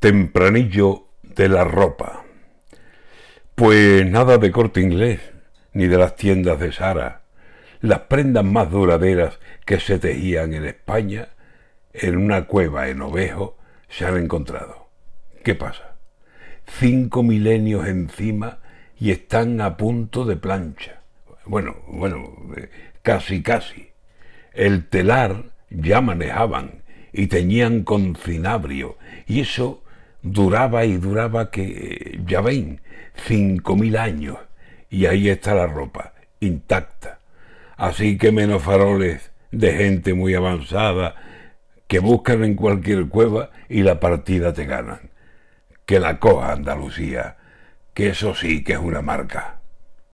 Tempranillo de la ropa. Pues nada de corte inglés, ni de las tiendas de Sara. Las prendas más duraderas que se tejían en España, en una cueva en Ovejo, se han encontrado. ¿Qué pasa? Cinco milenios encima y están a punto de plancha. Bueno, bueno, eh, casi, casi. El telar ya manejaban y teñían con cinabrio, y eso duraba y duraba que, ya ven, cinco mil años, y ahí está la ropa, intacta. Así que menos faroles de gente muy avanzada que buscan en cualquier cueva y la partida te ganan. Que la coja Andalucía, que eso sí que es una marca.